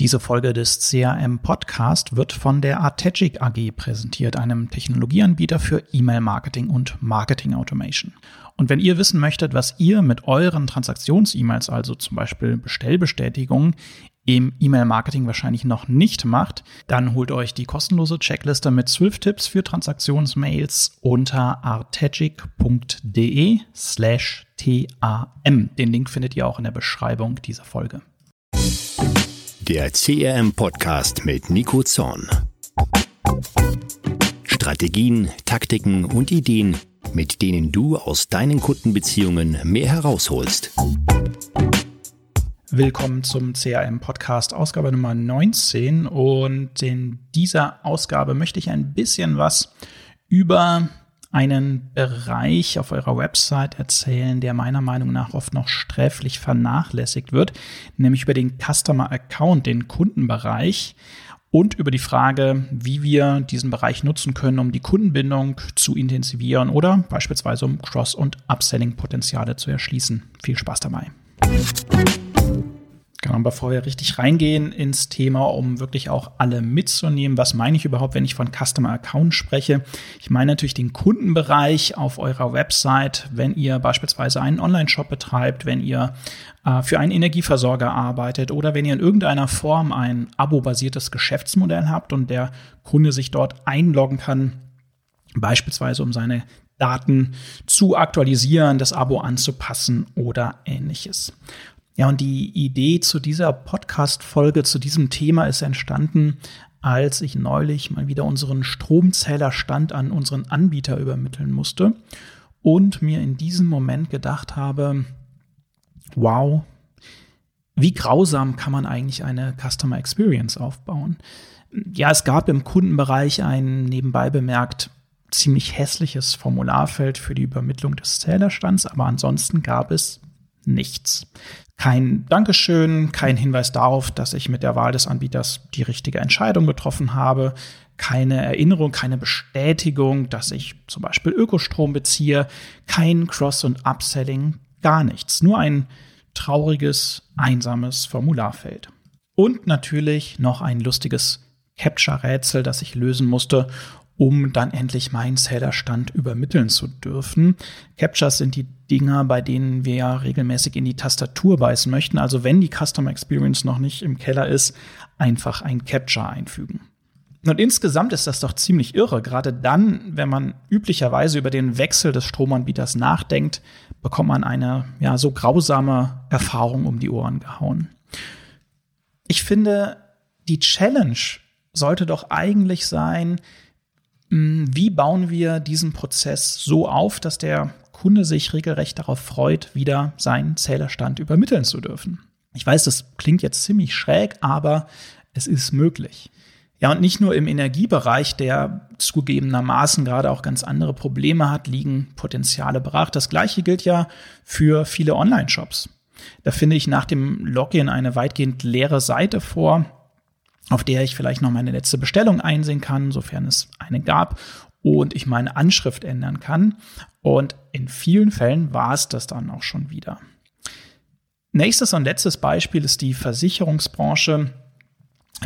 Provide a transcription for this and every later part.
Diese Folge des CRM Podcast wird von der Artegic AG präsentiert, einem Technologieanbieter für E-Mail-Marketing und Marketing Automation. Und wenn ihr wissen möchtet, was ihr mit euren Transaktions-E-Mails, also zum Beispiel Bestellbestätigungen, im E-Mail-Marketing wahrscheinlich noch nicht macht, dann holt euch die kostenlose Checkliste mit 12 Tipps für Transaktionsmails unter artegic.de slash TAM. Den Link findet ihr auch in der Beschreibung dieser Folge. Der CRM-Podcast mit Nico Zorn. Strategien, Taktiken und Ideen, mit denen du aus deinen Kundenbeziehungen mehr herausholst. Willkommen zum CRM-Podcast, Ausgabe Nummer 19. Und in dieser Ausgabe möchte ich ein bisschen was über einen Bereich auf eurer Website erzählen, der meiner Meinung nach oft noch sträflich vernachlässigt wird, nämlich über den Customer Account, den Kundenbereich und über die Frage, wie wir diesen Bereich nutzen können, um die Kundenbindung zu intensivieren oder beispielsweise um Cross- und Upselling-Potenziale zu erschließen. Viel Spaß dabei. Genau, bevor wir richtig reingehen ins Thema, um wirklich auch alle mitzunehmen, was meine ich überhaupt, wenn ich von Customer Account spreche? Ich meine natürlich den Kundenbereich auf eurer Website, wenn ihr beispielsweise einen Online-Shop betreibt, wenn ihr äh, für einen Energieversorger arbeitet oder wenn ihr in irgendeiner Form ein abo-basiertes Geschäftsmodell habt und der Kunde sich dort einloggen kann, beispielsweise um seine Daten zu aktualisieren, das Abo anzupassen oder ähnliches. Ja, und die Idee zu dieser Podcast-Folge, zu diesem Thema ist entstanden, als ich neulich mal wieder unseren Stromzählerstand an unseren Anbieter übermitteln musste und mir in diesem Moment gedacht habe, wow, wie grausam kann man eigentlich eine Customer Experience aufbauen? Ja, es gab im Kundenbereich ein nebenbei bemerkt ziemlich hässliches Formularfeld für die Übermittlung des Zählerstands, aber ansonsten gab es nichts. Kein Dankeschön, kein Hinweis darauf, dass ich mit der Wahl des Anbieters die richtige Entscheidung getroffen habe, keine Erinnerung, keine Bestätigung, dass ich zum Beispiel Ökostrom beziehe, kein Cross- und Upselling, gar nichts. Nur ein trauriges, einsames Formularfeld. Und natürlich noch ein lustiges Capture-Rätsel, das ich lösen musste, um dann endlich meinen Zählerstand übermitteln zu dürfen. Captures sind die Dinger, bei denen wir ja regelmäßig in die Tastatur beißen möchten. Also wenn die Customer Experience noch nicht im Keller ist, einfach ein Capture einfügen. Und insgesamt ist das doch ziemlich irre. Gerade dann, wenn man üblicherweise über den Wechsel des Stromanbieters nachdenkt, bekommt man eine ja so grausame Erfahrung um die Ohren gehauen. Ich finde, die Challenge sollte doch eigentlich sein, wie bauen wir diesen Prozess so auf, dass der Kunde sich regelrecht darauf freut, wieder seinen Zählerstand übermitteln zu dürfen? Ich weiß, das klingt jetzt ziemlich schräg, aber es ist möglich. Ja, und nicht nur im Energiebereich, der zugegebenermaßen gerade auch ganz andere Probleme hat, liegen Potenziale brach. Das gleiche gilt ja für viele Online-Shops. Da finde ich nach dem Login eine weitgehend leere Seite vor, auf der ich vielleicht noch meine letzte Bestellung einsehen kann, sofern es eine gab, und ich meine Anschrift ändern kann. Und in vielen Fällen war es das dann auch schon wieder. Nächstes und letztes Beispiel ist die Versicherungsbranche.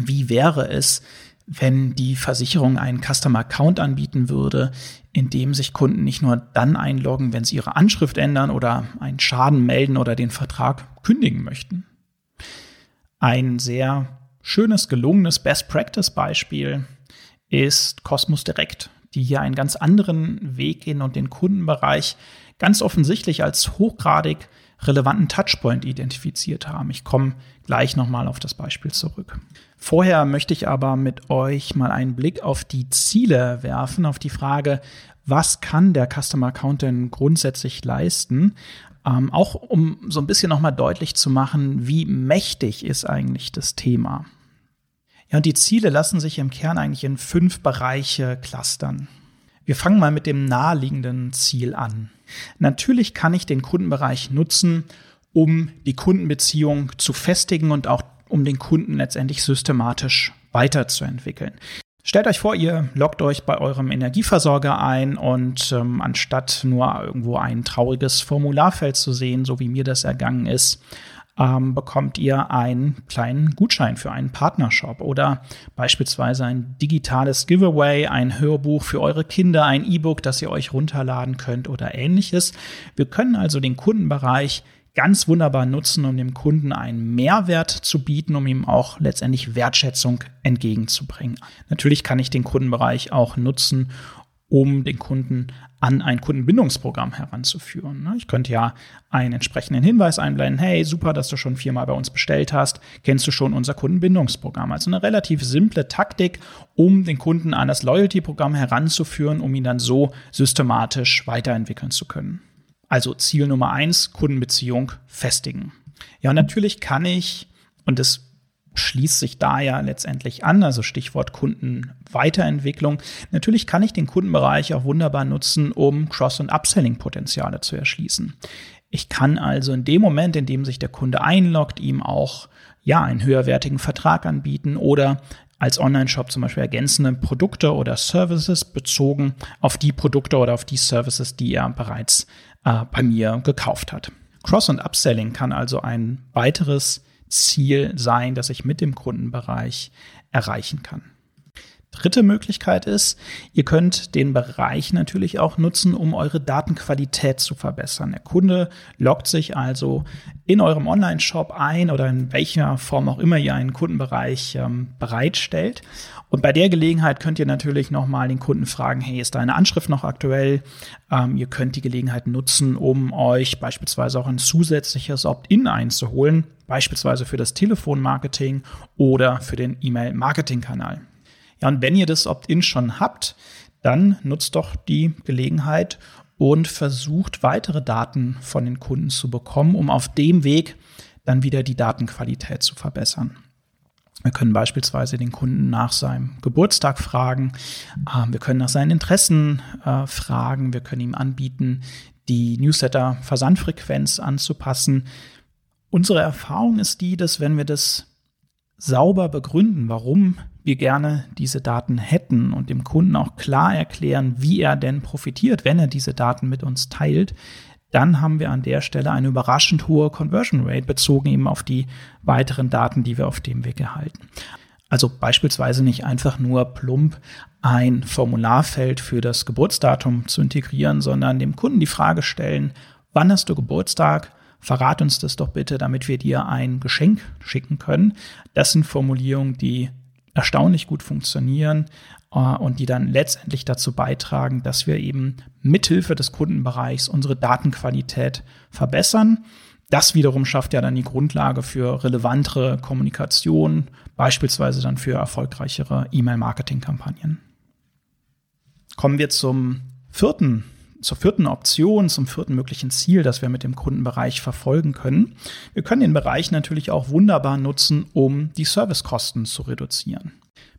Wie wäre es, wenn die Versicherung einen Customer Account anbieten würde, in dem sich Kunden nicht nur dann einloggen, wenn sie ihre Anschrift ändern oder einen Schaden melden oder den Vertrag kündigen möchten? Ein sehr schönes, gelungenes Best-Practice-Beispiel ist Cosmos Direct, die hier einen ganz anderen Weg gehen und den Kundenbereich ganz offensichtlich als hochgradig relevanten Touchpoint identifiziert haben. Ich komme gleich nochmal auf das Beispiel zurück. Vorher möchte ich aber mit euch mal einen Blick auf die Ziele werfen, auf die Frage, was kann der Customer Account denn grundsätzlich leisten? Ähm, auch um so ein bisschen nochmal deutlich zu machen, wie mächtig ist eigentlich das Thema. Ja, und die Ziele lassen sich im Kern eigentlich in fünf Bereiche clustern. Wir fangen mal mit dem naheliegenden Ziel an. Natürlich kann ich den Kundenbereich nutzen, um die Kundenbeziehung zu festigen und auch um den Kunden letztendlich systematisch weiterzuentwickeln. Stellt euch vor, ihr loggt euch bei eurem Energieversorger ein und ähm, anstatt nur irgendwo ein trauriges Formularfeld zu sehen, so wie mir das ergangen ist, ähm, bekommt ihr einen kleinen Gutschein für einen Partnershop oder beispielsweise ein digitales Giveaway, ein Hörbuch für eure Kinder, ein E-Book, das ihr euch runterladen könnt oder ähnliches. Wir können also den Kundenbereich ganz wunderbar nutzen, um dem Kunden einen Mehrwert zu bieten, um ihm auch letztendlich Wertschätzung entgegenzubringen. Natürlich kann ich den Kundenbereich auch nutzen, um den Kunden an ein Kundenbindungsprogramm heranzuführen. Ne? Ich könnte ja einen entsprechenden Hinweis einblenden, hey, super, dass du schon viermal bei uns bestellt hast, kennst du schon unser Kundenbindungsprogramm. Also eine relativ simple Taktik, um den Kunden an das Loyalty-Programm heranzuführen, um ihn dann so systematisch weiterentwickeln zu können. Also Ziel Nummer eins, Kundenbeziehung festigen. Ja, und natürlich kann ich, und das schließt sich da ja letztendlich an, also Stichwort Kundenweiterentwicklung. Natürlich kann ich den Kundenbereich auch wunderbar nutzen, um Cross- und Upselling-Potenziale zu erschließen. Ich kann also in dem Moment, in dem sich der Kunde einloggt, ihm auch ja einen höherwertigen Vertrag anbieten oder als Online-Shop zum Beispiel ergänzende Produkte oder Services bezogen auf die Produkte oder auf die Services, die er bereits äh, bei mir gekauft hat. Cross- und Upselling kann also ein weiteres Ziel sein, das ich mit dem Kundenbereich erreichen kann. Dritte Möglichkeit ist, ihr könnt den Bereich natürlich auch nutzen, um eure Datenqualität zu verbessern. Der Kunde loggt sich also in eurem Online-Shop ein oder in welcher Form auch immer ihr einen Kundenbereich ähm, bereitstellt. Und bei der Gelegenheit könnt ihr natürlich nochmal den Kunden fragen, hey, ist deine Anschrift noch aktuell? Ähm, ihr könnt die Gelegenheit nutzen, um euch beispielsweise auch ein zusätzliches Opt-in einzuholen, beispielsweise für das Telefonmarketing oder für den E-Mail-Marketing-Kanal. Ja, und wenn ihr das Opt-in schon habt, dann nutzt doch die Gelegenheit und versucht weitere Daten von den Kunden zu bekommen, um auf dem Weg dann wieder die Datenqualität zu verbessern. Wir können beispielsweise den Kunden nach seinem Geburtstag fragen. Ähm, wir können nach seinen Interessen äh, fragen. Wir können ihm anbieten, die Newsletter-Versandfrequenz anzupassen. Unsere Erfahrung ist die, dass wenn wir das sauber begründen, warum wir gerne diese Daten hätten und dem Kunden auch klar erklären, wie er denn profitiert, wenn er diese Daten mit uns teilt, dann haben wir an der Stelle eine überraschend hohe Conversion Rate bezogen eben auf die weiteren Daten, die wir auf dem Weg erhalten. Also beispielsweise nicht einfach nur plump ein Formularfeld für das Geburtsdatum zu integrieren, sondern dem Kunden die Frage stellen, wann hast du Geburtstag? Verrat uns das doch bitte, damit wir dir ein Geschenk schicken können. Das sind Formulierungen, die erstaunlich gut funktionieren äh, und die dann letztendlich dazu beitragen, dass wir eben mithilfe des Kundenbereichs unsere Datenqualität verbessern. Das wiederum schafft ja dann die Grundlage für relevantere Kommunikation, beispielsweise dann für erfolgreichere E-Mail-Marketing-Kampagnen. Kommen wir zum vierten zur vierten Option, zum vierten möglichen Ziel, das wir mit dem Kundenbereich verfolgen können. Wir können den Bereich natürlich auch wunderbar nutzen, um die Servicekosten zu reduzieren.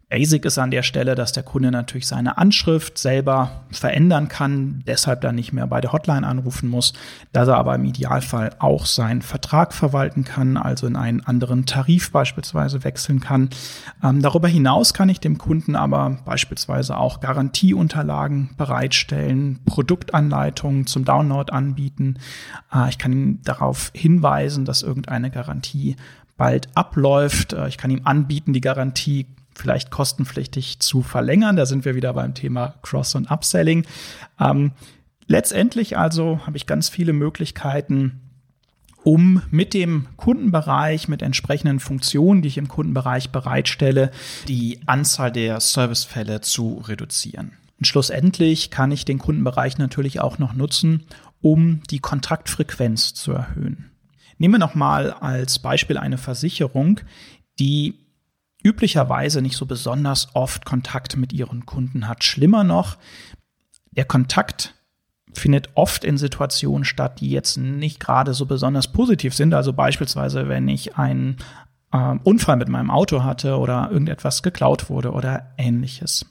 Basic ist an der Stelle, dass der Kunde natürlich seine Anschrift selber verändern kann, deshalb dann nicht mehr bei der Hotline anrufen muss, dass er aber im Idealfall auch seinen Vertrag verwalten kann, also in einen anderen Tarif beispielsweise wechseln kann. Ähm, darüber hinaus kann ich dem Kunden aber beispielsweise auch Garantieunterlagen bereitstellen, Produktanleitungen zum Download anbieten. Äh, ich kann ihm darauf hinweisen, dass irgendeine Garantie bald abläuft. Äh, ich kann ihm anbieten, die Garantie vielleicht kostenpflichtig zu verlängern. Da sind wir wieder beim Thema Cross- und Upselling. Ähm, letztendlich also habe ich ganz viele Möglichkeiten, um mit dem Kundenbereich, mit entsprechenden Funktionen, die ich im Kundenbereich bereitstelle, die Anzahl der Servicefälle zu reduzieren. Und schlussendlich kann ich den Kundenbereich natürlich auch noch nutzen, um die Kontaktfrequenz zu erhöhen. Nehmen wir nochmal als Beispiel eine Versicherung, die üblicherweise nicht so besonders oft Kontakt mit ihren Kunden hat. Schlimmer noch, der Kontakt findet oft in Situationen statt, die jetzt nicht gerade so besonders positiv sind. Also beispielsweise, wenn ich einen äh, Unfall mit meinem Auto hatte oder irgendetwas geklaut wurde oder ähnliches.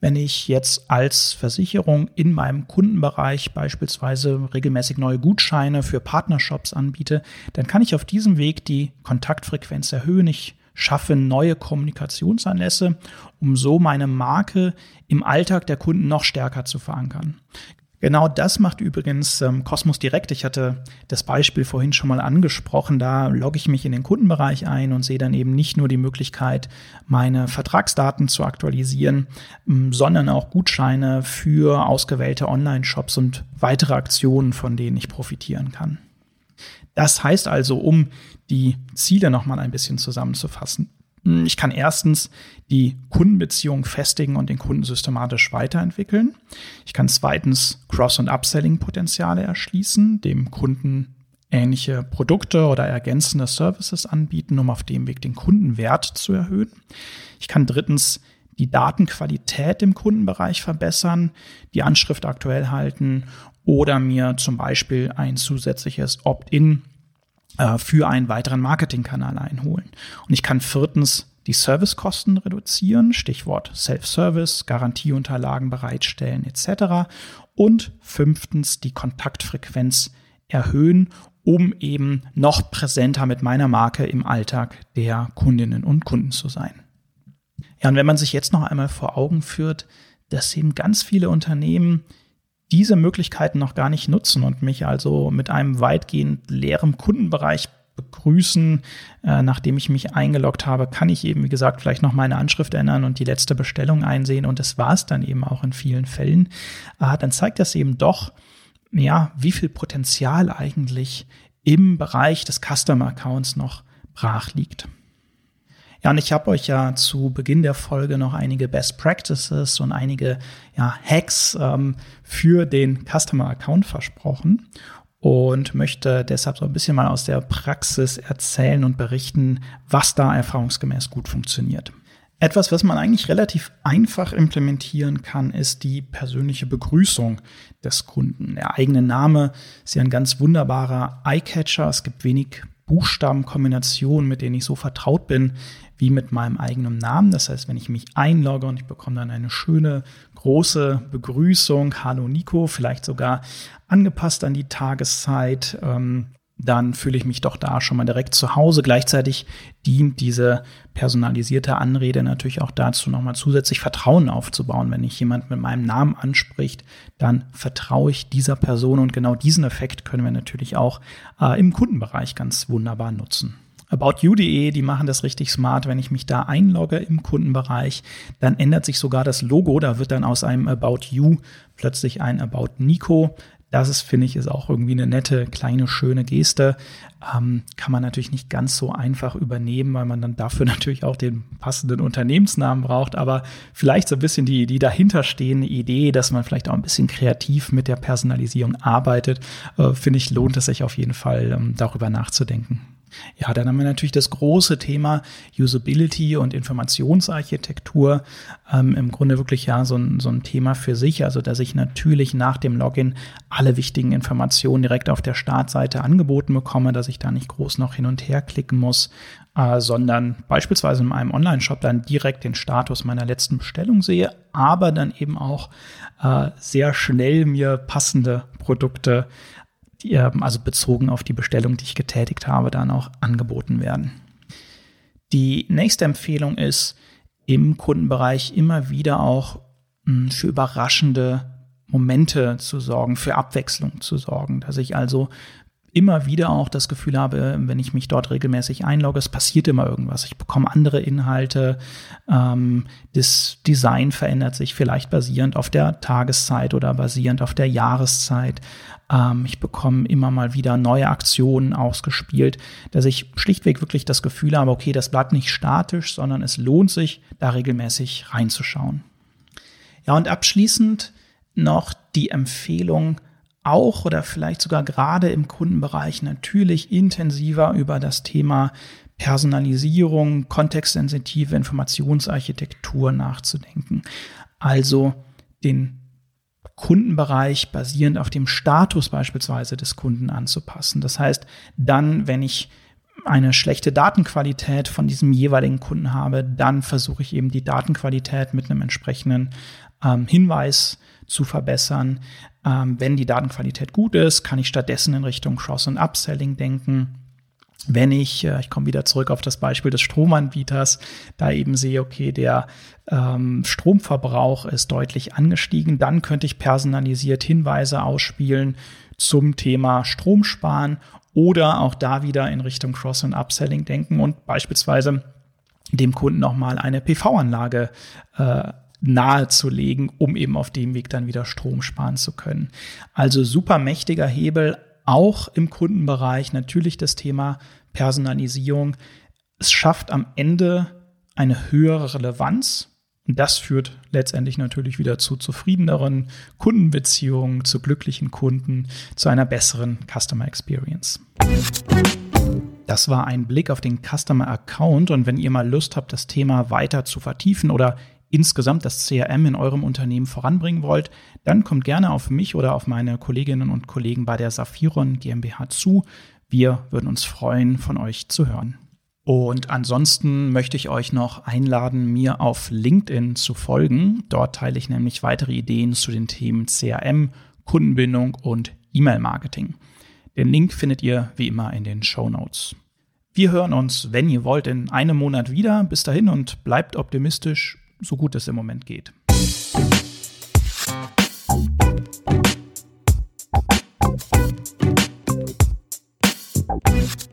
Wenn ich jetzt als Versicherung in meinem Kundenbereich beispielsweise regelmäßig neue Gutscheine für Partnershops anbiete, dann kann ich auf diesem Weg die Kontaktfrequenz erhöhen. Ich schaffe neue Kommunikationsanlässe, um so meine Marke im Alltag der Kunden noch stärker zu verankern. Genau das macht übrigens ähm, Cosmos Direkt. Ich hatte das Beispiel vorhin schon mal angesprochen. Da logge ich mich in den Kundenbereich ein und sehe dann eben nicht nur die Möglichkeit, meine Vertragsdaten zu aktualisieren, ähm, sondern auch Gutscheine für ausgewählte Online-Shops und weitere Aktionen, von denen ich profitieren kann. Das heißt also, um die Ziele nochmal ein bisschen zusammenzufassen. Hm, ich kann erstens die Kundenbeziehung festigen und den Kunden systematisch weiterentwickeln. Ich kann zweitens Cross- und Upselling-Potenziale erschließen, dem Kunden ähnliche Produkte oder ergänzende Services anbieten, um auf dem Weg den Kundenwert zu erhöhen. Ich kann drittens die Datenqualität im Kundenbereich verbessern, die Anschrift aktuell halten oder mir zum Beispiel ein zusätzliches Opt-in äh, für einen weiteren Marketingkanal einholen. Und ich kann viertens die Servicekosten reduzieren, Stichwort Self-Service, Garantieunterlagen bereitstellen etc. Und fünftens die Kontaktfrequenz erhöhen, um eben noch präsenter mit meiner Marke im Alltag der Kundinnen und Kunden zu sein. Ja, und wenn man sich jetzt noch einmal vor Augen führt, dass eben ganz viele Unternehmen diese Möglichkeiten noch gar nicht nutzen und mich also mit einem weitgehend leeren Kundenbereich begrüßen. Äh, nachdem ich mich eingeloggt habe, kann ich eben, wie gesagt, vielleicht noch meine Anschrift ändern und die letzte Bestellung einsehen. Und das war es dann eben auch in vielen Fällen. Äh, dann zeigt das eben doch, ja, wie viel Potenzial eigentlich im Bereich des Customer Accounts noch brach liegt. Ja, und ich habe euch ja zu Beginn der Folge noch einige Best Practices und einige ja, Hacks ähm, für den Customer Account versprochen und möchte deshalb so ein bisschen mal aus der Praxis erzählen und berichten, was da erfahrungsgemäß gut funktioniert. Etwas, was man eigentlich relativ einfach implementieren kann, ist die persönliche Begrüßung des Kunden. Der eigene Name ist ja ein ganz wunderbarer Eyecatcher. Es gibt wenig Buchstabenkombinationen, mit denen ich so vertraut bin wie mit meinem eigenen Namen. Das heißt, wenn ich mich einlogge und ich bekomme dann eine schöne große Begrüßung, Hallo Nico, vielleicht sogar angepasst an die Tageszeit, ähm, dann fühle ich mich doch da schon mal direkt zu Hause. Gleichzeitig dient diese personalisierte Anrede natürlich auch dazu, nochmal zusätzlich Vertrauen aufzubauen. Wenn ich jemand mit meinem Namen anspricht, dann vertraue ich dieser Person und genau diesen Effekt können wir natürlich auch äh, im Kundenbereich ganz wunderbar nutzen. About.you.de, die machen das richtig smart. Wenn ich mich da einlogge im Kundenbereich, dann ändert sich sogar das Logo. Da wird dann aus einem About You plötzlich ein About Nico. Das ist, finde ich, ist auch irgendwie eine nette, kleine, schöne Geste. Ähm, kann man natürlich nicht ganz so einfach übernehmen, weil man dann dafür natürlich auch den passenden Unternehmensnamen braucht. Aber vielleicht so ein bisschen die, die dahinterstehende Idee, dass man vielleicht auch ein bisschen kreativ mit der Personalisierung arbeitet, äh, finde ich, lohnt es sich auf jeden Fall, ähm, darüber nachzudenken. Ja, dann haben wir natürlich das große Thema Usability und Informationsarchitektur. Ähm, Im Grunde wirklich ja so ein, so ein Thema für sich. Also, dass ich natürlich nach dem Login alle wichtigen Informationen direkt auf der Startseite angeboten bekomme, dass ich da nicht groß noch hin und her klicken muss, äh, sondern beispielsweise in meinem Online-Shop dann direkt den Status meiner letzten Bestellung sehe, aber dann eben auch äh, sehr schnell mir passende Produkte die, ähm, also bezogen auf die Bestellung, die ich getätigt habe, dann auch angeboten werden. Die nächste Empfehlung ist, im Kundenbereich immer wieder auch hm, für überraschende Momente zu sorgen, für Abwechslung zu sorgen, dass ich also immer wieder auch das Gefühl habe, wenn ich mich dort regelmäßig einlogge, es passiert immer irgendwas. Ich bekomme andere Inhalte, ähm, das Design verändert sich vielleicht basierend auf der Tageszeit oder basierend auf der Jahreszeit. Ähm, ich bekomme immer mal wieder neue Aktionen ausgespielt, dass ich schlichtweg wirklich das Gefühl habe, okay, das bleibt nicht statisch, sondern es lohnt sich, da regelmäßig reinzuschauen. Ja, und abschließend noch die Empfehlung, auch oder vielleicht sogar gerade im Kundenbereich natürlich intensiver über das Thema Personalisierung, kontextsensitive Informationsarchitektur nachzudenken. Also den Kundenbereich basierend auf dem Status beispielsweise des Kunden anzupassen. Das heißt, dann, wenn ich eine schlechte Datenqualität von diesem jeweiligen Kunden habe, dann versuche ich eben die Datenqualität mit einem entsprechenden ähm, Hinweis zu verbessern. Ähm, wenn die Datenqualität gut ist, kann ich stattdessen in Richtung Cross- und Upselling denken. wenn ich, äh, ich komme wieder zurück auf das Beispiel des Stromanbieters, da eben sehe, okay, der ähm, Stromverbrauch ist deutlich angestiegen, dann könnte ich personalisiert Hinweise ausspielen zum Thema Stromsparen oder auch da wieder in Richtung Cross- und Upselling denken und beispielsweise dem Kunden nochmal eine PV-Anlage äh, nahezulegen, um eben auf dem Weg dann wieder Strom sparen zu können. Also super mächtiger Hebel, auch im Kundenbereich natürlich das Thema Personalisierung. Es schafft am Ende eine höhere Relevanz. Und das führt letztendlich natürlich wieder zu zufriedeneren Kundenbeziehungen, zu glücklichen Kunden, zu einer besseren Customer Experience. Das war ein Blick auf den Customer Account und wenn ihr mal Lust habt, das Thema weiter zu vertiefen oder insgesamt das CRM in eurem Unternehmen voranbringen wollt, dann kommt gerne auf mich oder auf meine Kolleginnen und Kollegen bei der Saphiron GmbH zu. Wir würden uns freuen, von euch zu hören. Und ansonsten möchte ich euch noch einladen, mir auf LinkedIn zu folgen. Dort teile ich nämlich weitere Ideen zu den Themen CRM, Kundenbindung und E-Mail-Marketing. Den Link findet ihr wie immer in den Show Notes. Wir hören uns, wenn ihr wollt, in einem Monat wieder. Bis dahin und bleibt optimistisch so gut es im Moment geht. Thank